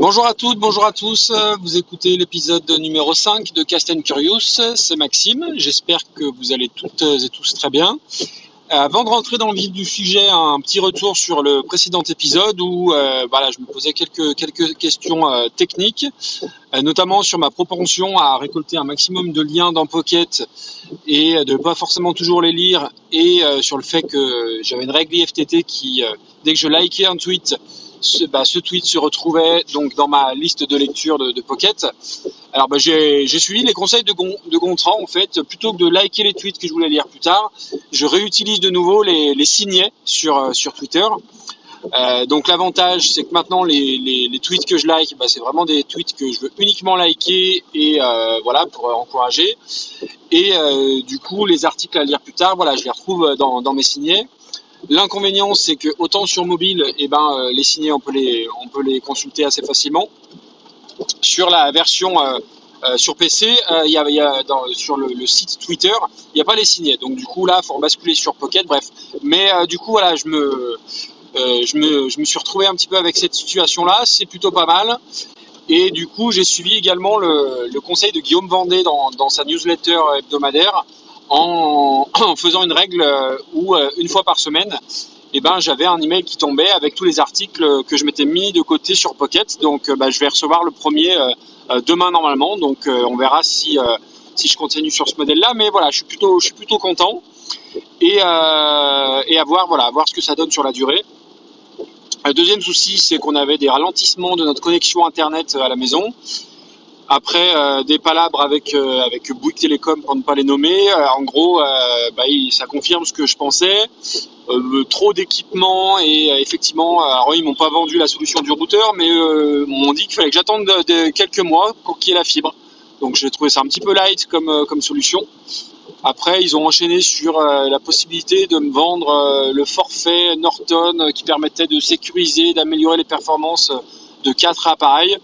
Bonjour à toutes, bonjour à tous. Vous écoutez l'épisode numéro 5 de Cast and Curious. C'est Maxime. J'espère que vous allez toutes et tous très bien. Avant de rentrer dans le vif du sujet, un petit retour sur le précédent épisode où euh, voilà, je me posais quelques, quelques questions euh, techniques, euh, notamment sur ma propension à récolter un maximum de liens dans Pocket et de pas forcément toujours les lire, et sur le fait que j'avais une règle IFTT qui, dès que je likais un tweet, ce, bah, ce, tweet se retrouvait donc dans ma liste de lecture de, Pocket. Alors bah, j'ai suivi les conseils de, de, Gontran en fait, plutôt que de liker les tweets que je voulais lire plus tard, je réutilise de nouveau les, signets sur, euh, Twitter. Euh, donc l'avantage, c'est que maintenant les, tweets que je like, bah, c'est vraiment des tweets que je veux uniquement liker et euh, voilà pour encourager. Et du coup, les articles à lire plus tard, voilà, je les retrouve dans mes signets. L'inconvénient, c'est que autant sur mobile, eh ben, euh, les signés, on peut les, on peut les consulter assez facilement. Sur la version euh, euh, sur PC, il y a, y a sur le, le, site Twitter, il n'y a pas les signés. Donc du coup, là, il faut basculer sur Pocket. Bref, mais du coup, voilà, je me, je me, je me suis retrouvé un petit peu avec cette situation-là. C'est plutôt pas mal. Et du coup, j'ai suivi également le, le, conseil de Guillaume Vendée dans, dans sa newsletter hebdomadaire en, faisant une règle euh, où euh, une fois par semaine, eh ben, j'avais un email qui tombait avec tous les articles que je m'étais mis de côté sur Pocket. Donc, euh, bah, je vais recevoir le premier demain normalement. Donc, on verra si, je continue sur ce modèle-là. Mais voilà, je suis plutôt, content. Et, à voir, voilà, à ce que ça donne sur la durée. Le deuxième souci, c'est qu'on avait des ralentissements de notre connexion Internet à la maison. Après euh, des palabres avec euh, avec Bouygues Télécom pour ne pas les nommer, euh, en gros, bah, ça confirme ce que je pensais. trop d'équipements et effectivement, alors ils m'ont pas vendu la solution du routeur, mais m'ont dit qu'il fallait que j'attende de, quelques mois pour qu'il y ait la fibre. Donc j'ai trouvé ça un petit peu light comme comme solution. Après, ils ont enchaîné sur la possibilité de me vendre le forfait Norton qui permettait de sécuriser, d'améliorer les performances de quatre appareils.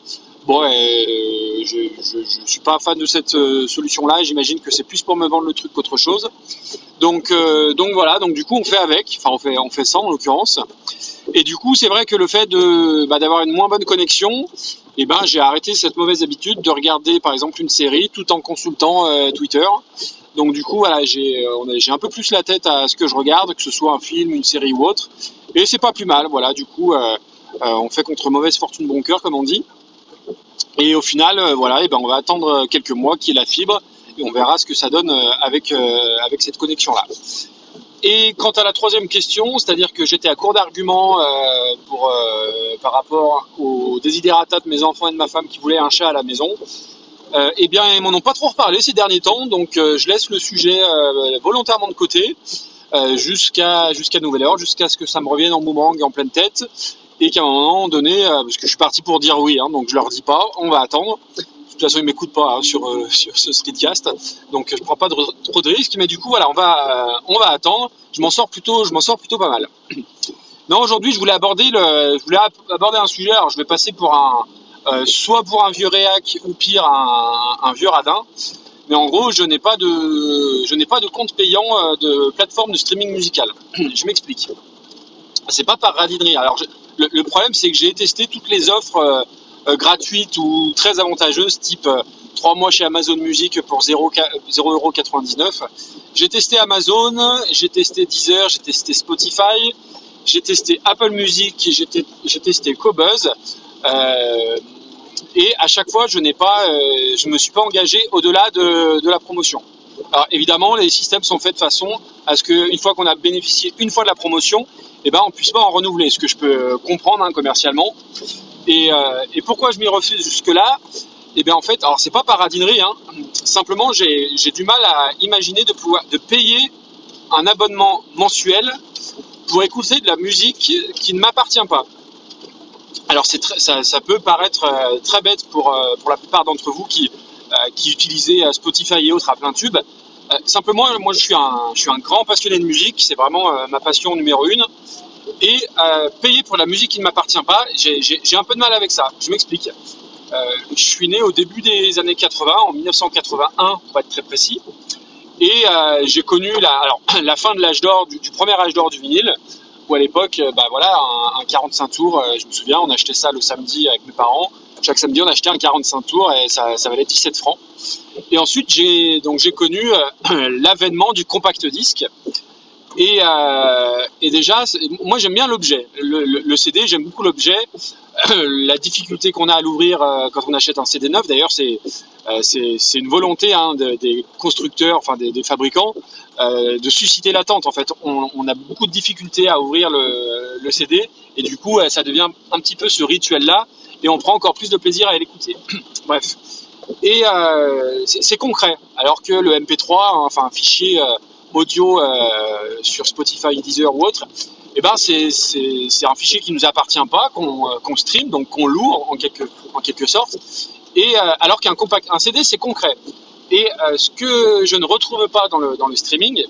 Bon, euh, je, je, suis pas fan de cette euh, solution-là. J'imagine que c'est plus pour me vendre le truc qu'autre chose. Donc, euh, voilà. Donc du coup, on fait avec. Enfin, on fait, on sans en l'occurrence. Et du coup, c'est vrai que le fait bah, d'avoir une moins bonne connexion, eh ben, j'ai arrêté cette mauvaise habitude de regarder, par exemple, une série tout en consultant euh, Twitter. Donc du coup, j'ai un peu plus la tête à ce que je regarde, que ce soit un film, une série ou autre. Et c'est pas plus mal. Voilà. Du coup, on fait contre mauvaise fortune bon cœur, comme on dit. Et au final, euh, voilà, et ben on va attendre quelques mois qu'il y ait la fibre et on verra ce que ça donne euh, avec, euh, avec cette connexion-là. Et quant à la troisième question, c'est-à-dire que j'étais à court d'arguments par rapport aux désidératas de mes enfants et de ma femme qui voulaient un chat à la maison, eh bien ils m'en ont pas trop reparlé ces derniers temps, donc je laisse le sujet volontairement de côté jusqu'à jusqu'à nouvel ordre, jusqu'à ce que ça me revienne en boomerang et en pleine tête et qu'à un moment donné, euh, parce que je suis parti pour dire oui, hein, donc je leur dis pas, on va attendre. De toute façon, ils m'écoutent pas hein, sur, euh, sur ce streetcast, donc je prends pas trop de risques. Mais du coup, voilà, on va, euh, on va attendre. Je m'en sors plutôt, je m'en sors plutôt pas mal. Non, aujourd'hui, je voulais aborder le, je voulais aborder un sujet. Alors, je vais passer pour un, soit pour un vieux réac ou pire un, vieux radin. Mais en gros, je n'ai pas de, je n'ai pas de compte payant de plateforme de streaming musical. je m'explique. C'est pas par radinerie. Alors, le, problème, c'est que j'ai testé toutes les offres euh, euh, gratuites ou très avantageuses, type 3 euh, mois chez Amazon Music pour 0,99€. J'ai testé Amazon, j'ai testé Deezer, j'ai testé Spotify, j'ai testé Apple Music, j'ai testé Cobuzz. Et à chaque fois, je n'ai pas, je me suis pas engagé au-delà de, de, la promotion. Alors évidemment, les systèmes sont faits de façon à ce qu'une fois qu'on a bénéficié une fois de la promotion, eh ben, on puisse pas en renouveler, ce que je peux comprendre hein, commercialement. Et, euh, et, pourquoi je m'y refuse jusque-là? Eh bien en fait, alors c'est pas par radinerie, hein, simplement j'ai du mal à imaginer de pouvoir payer un abonnement mensuel pour écouter de la musique qui ne m'appartient pas. Alors ça, peut paraître euh, très bête pour, euh, pour la plupart d'entre vous qui, qui utilisez Spotify et autres à plein tube. Euh, simplement, moi, je suis un, grand passionné de musique. C'est vraiment euh, ma passion numéro une. Et euh, payer pour la musique qui ne m'appartient pas, j'ai un peu de mal avec ça. Je m'explique. je suis né au début des années 80, en 1981 pour être très précis. Et j'ai connu la, fin de l'âge d'or, du, premier âge d'or du vinyle, où à l'époque, bah voilà, un, un, 45 tours, je me souviens, on achetait ça le samedi avec mes parents, chaque samedi, on achetait un 45 tours et ça, valait 17 francs. Et ensuite, j'ai donc j'ai connu l'avènement du compact disque. Et, et déjà, moi j'aime bien l'objet. Le, CD, j'aime beaucoup l'objet. la difficulté qu'on a à l'ouvrir quand on achète un CD neuf, d'ailleurs, c'est c'est une volonté hein, des constructeurs, enfin des, fabricants, euh, de susciter l'attente. En fait, on, a beaucoup de difficultés à ouvrir le, CD et du coup, ça devient un petit peu ce rituel-là et on prend encore plus de plaisir à l'écouter. Bref. Et euh, c'est concret. Alors que le MP3, enfin un fichier euh, audio euh, sur Spotify, Deezer ou autre, eh ben c'est un fichier qui nous appartient pas, qu'on euh, qu stream, donc qu'on loue en quelque sorte. Et euh, alors qu'un CD, c'est concret. Et euh, ce que je ne retrouve pas dans le, streaming,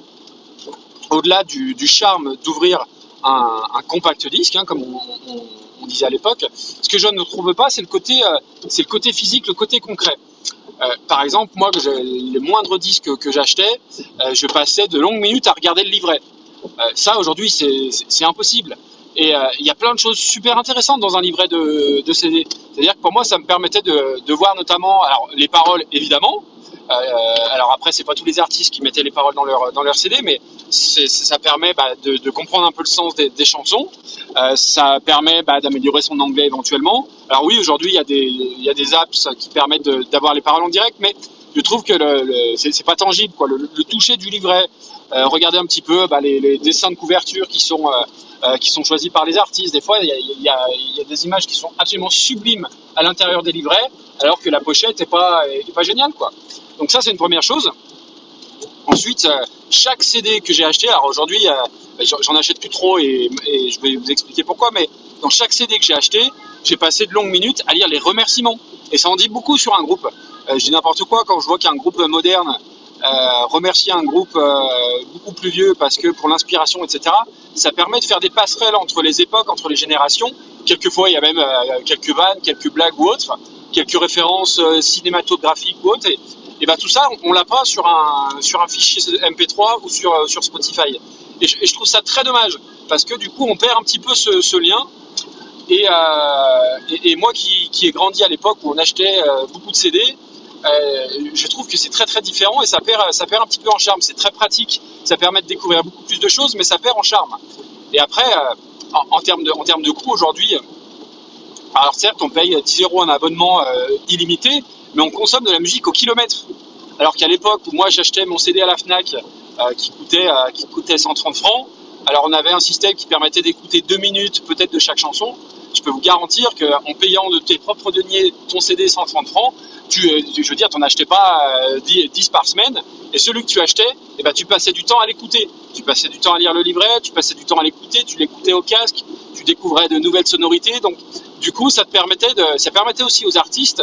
au-delà du, charme d'ouvrir un, compact disque, hein, comme on, disait à l'époque, ce que je ne trouve pas, c'est le côté, euh, c'est le côté physique, le côté concret. Par exemple, moi, les moindres disques que j'achetais, je passais de longues minutes à regarder le livret. Ça, aujourd'hui, c'est impossible. Et il y a plein de choses super intéressantes dans un livret de, CD. C'est-à-dire que pour moi, ça me permettait de, voir notamment, alors les paroles évidemment, euh, alors après, c'est pas tous les artistes qui mettaient les paroles dans leur dans leur CD, mais ça permet bah, de, comprendre un peu le sens des, chansons. Euh, ça permet bah, d'améliorer son anglais éventuellement. Alors oui, aujourd'hui, il y a des y a des apps qui permettent d'avoir les paroles en direct, mais je trouve que le, le c'est pas tangible quoi. Le, toucher du livret, euh, regarder un petit peu bah, les, dessins de couverture qui sont euh, euh, qui sont choisis par les artistes. Des fois, il y a, y, a, y a, des images qui sont absolument sublimes à l'intérieur des livrets, alors que la pochette est pas est pas géniale quoi. Donc ça, c'est une première chose. Ensuite, chaque CD que j'ai acheté, alors aujourd'hui, j'en achète plus trop et, et, je vais vous expliquer pourquoi, mais dans chaque CD que j'ai acheté, j'ai passé de longues minutes à lire les remerciements. Et ça en dit beaucoup sur un groupe. Je dis n'importe quoi quand je vois qu'un groupe moderne euh, remercier un groupe euh, beaucoup plus vieux parce que pour l'inspiration, etc., ça permet de faire des passerelles entre les époques, entre les générations. Quelquefois, il y a même euh, quelques vannes, quelques blagues ou autres, quelques références cinématographiques ou autres. Et, et ben tout ça, on, on l'a pas sur un sur un fichier MP3 ou sur sur Spotify. Et je, et je, trouve ça très dommage parce que du coup, on perd un petit peu ce, ce lien. Et, euh, et, moi qui, qui ai grandi à l'époque où on achetait euh, beaucoup de CD, euh, je trouve que c'est très très différent et ça perd, ça perd un petit peu en charme. C'est très pratique, ça permet de découvrir beaucoup plus de choses, mais ça perd en charme. Et après, euh, en, termes de, en termes de coût aujourd'hui, alors certes, on paye 10 euros un abonnement euh, illimité, mais on consomme de la musique au kilomètre. Alors qu'à l'époque où moi j'achetais mon CD à la Fnac euh, qui, coûtait, euh, qui coûtait 130 francs, alors on avait un système qui permettait d'écouter deux minutes peut-être de chaque chanson. Je peux vous garantir qu'en payant de tes propres deniers ton CD 130 francs, tu, euh, je veux dire, tu n'en achetais pas 10, 10, par semaine. Et celui que tu achetais, eh ben, tu passais du temps à l'écouter. Tu passais du temps à lire le livret, tu passais du temps à l'écouter, tu l'écoutais au casque, tu découvrais de nouvelles sonorités. Donc, du coup, ça te permettait de, ça permettait aussi aux artistes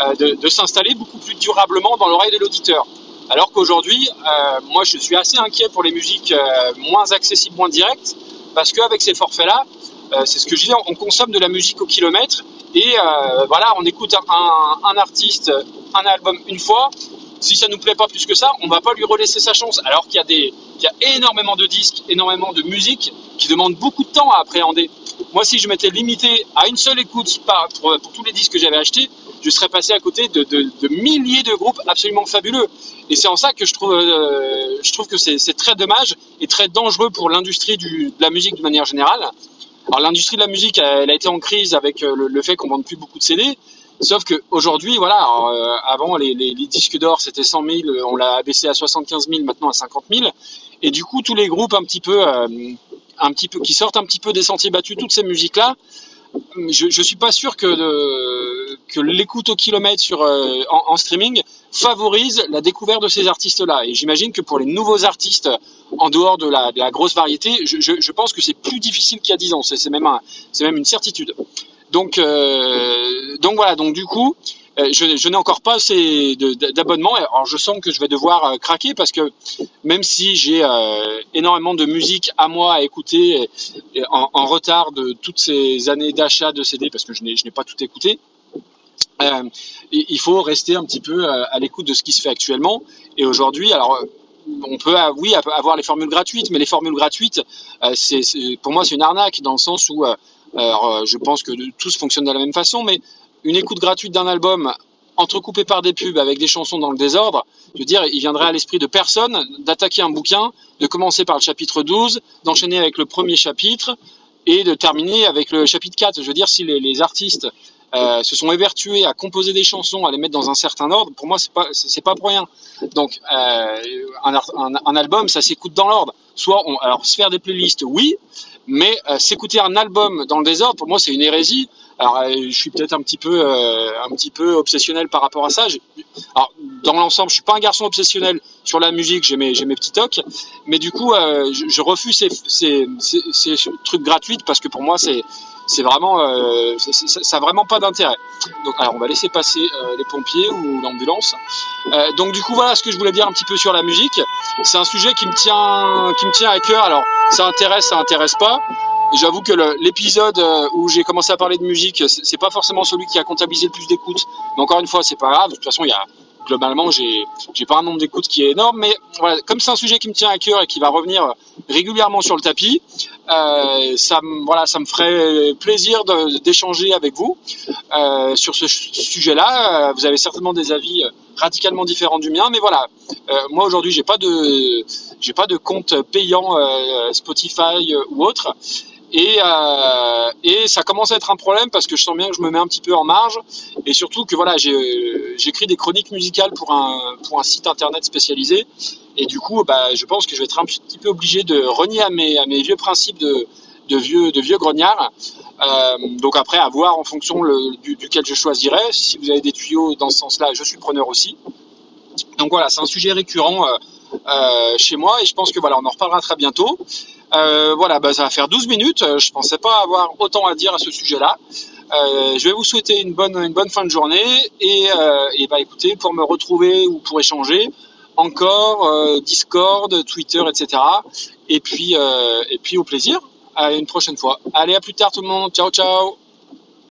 euh, de, s'installer beaucoup plus durablement dans l'oreille de l'auditeur. Alors qu'aujourd'hui, euh, moi, je suis assez inquiet pour les musiques euh, moins accessibles, moins directes, parce qu'avec ces forfaits-là, euh, c'est ce que je disais, on consomme de la musique au kilomètre, et euh, voilà, on écoute un, un, artiste, un album une fois. Si ça nous plaît pas plus que ça, on va pas lui relaisser sa chance. Alors qu'il y a des, il y a énormément de disques, énormément de musique qui demandent beaucoup de temps à appréhender. Moi, si je m'étais limité à une seule écoute par, pour, pour tous les disques que j'avais achetés, je serais passé à côté de, de, de, milliers de groupes absolument fabuleux. Et c'est en ça que je trouve, euh, je trouve que c'est très dommage et très dangereux pour l'industrie de la musique de manière générale. Alors l'industrie de la musique, elle a été en crise avec euh, le, fait qu'on vende plus beaucoup de CD. Sauf qu'aujourd'hui, voilà, alors, euh, avant les, disques d'or c'était 100 000, on l'a abaissé à 75 000, maintenant à 50 000. Et du coup, tous les groupes un petit peu, euh, un petit peu, qui sortent un petit peu des sentiers battus, toutes ces musiques-là, je, je suis pas sûr que, de, que l'écoute au kilomètre sur, euh, en, streaming favorise la découverte de ces artistes-là. Et j'imagine que pour les nouveaux artistes, en dehors de la, grosse variété, je, pense que c'est plus difficile qu'il y a 10 ans. C'est même, un, même une certitude. Donc, euh, donc voilà. Donc du coup, euh, je, n'ai encore pas assez d'abonnements. Alors je sens que je vais devoir craquer parce que même si j'ai énormément de musique à moi à écouter en, en, retard de toutes ces années d'achat de CD parce que je n'ai pas tout écouté, euh, il faut rester un petit peu à l'écoute de ce qui se fait actuellement. Et aujourd'hui, alors on peut oui avoir les formules gratuites, mais les formules gratuites, c'est pour moi c'est une arnaque dans le sens où alors, je pense que tous fonctionnent de la même façon, mais une écoute gratuite d'un album entrecoupé par des pubs avec des chansons dans le désordre, je veux dire, il viendrait à l'esprit de personne d'attaquer un bouquin, de commencer par le chapitre 12, d'enchaîner avec le premier chapitre et de terminer avec le chapitre 4. Je veux dire, si les artistes euh, se sont évertués à composer des chansons, à les mettre dans un certain ordre, pour moi, c'est pas, pas pour rien. Donc, euh, un, un, un, album, ça s'écoute dans l'ordre. Soit, on, alors, se faire des playlists, oui, mais euh, s'écouter un album dans le désordre, pour moi, c'est une hérésie. Alors, euh, je suis peut-être un petit peu, euh, un petit peu obsessionnel par rapport à ça. Alors, dans l'ensemble, je suis pas un garçon obsessionnel sur la musique. J'ai mes, j'ai mes petits tocs, mais du coup, euh, je, je, refuse ces, ces, ces, trucs gratuits parce que pour moi, c'est, c'est vraiment, euh, ça n'a vraiment pas d'intérêt. Donc, alors, on va laisser passer euh, les pompiers ou l'ambulance. Euh, donc, du coup, voilà ce que je voulais dire un petit peu sur la musique. C'est un sujet qui me tient, qui me tient à cœur. Alors, ça intéresse, ça intéresse pas. J'avoue que l'épisode où j'ai commencé à parler de musique, c'est pas forcément celui qui a comptabilisé le plus d'écoutes. Mais encore une fois, c'est pas grave. De toute façon, il y a globalement, j'ai pas un nombre d'écoutes qui est énorme, mais voilà, comme c'est un sujet qui me tient à cœur et qui va revenir régulièrement sur le tapis, euh, ça voilà, ça me ferait plaisir d'échanger avec vous euh, sur ce sujet-là. Vous avez certainement des avis radicalement différents du mien, mais voilà, euh, moi aujourd'hui, j'ai pas j'ai pas de compte payant euh, Spotify ou autre. Et, euh, et, ça commence à être un problème parce que je sens bien que je me mets un petit peu en marge et surtout que voilà j'écris des chroniques musicales pour un, site internet spécialisé et du coup bah, je pense que je vais être un petit peu obligé de renier à mes, vieux principes de, vieux, grognards. Euh, donc après à voir en fonction duquel je choisirai. Si vous avez des tuyaux dans ce sens-là, je suis preneur aussi. Donc voilà, c'est un sujet récurrent euh, euh, chez moi et je pense que voilà, on en reparlera très bientôt. Euh, voilà, bah, ça va faire 12 minutes. Je pensais pas avoir autant à dire à ce sujet-là. Euh, je vais vous souhaiter une bonne, une bonne fin de journée et, euh, et bah écoutez, pour me retrouver ou pour échanger, encore euh, Discord, Twitter, etc. Et puis, et puis au plaisir. À une prochaine fois. Allez, à plus tard tout le monde. Ciao, ciao.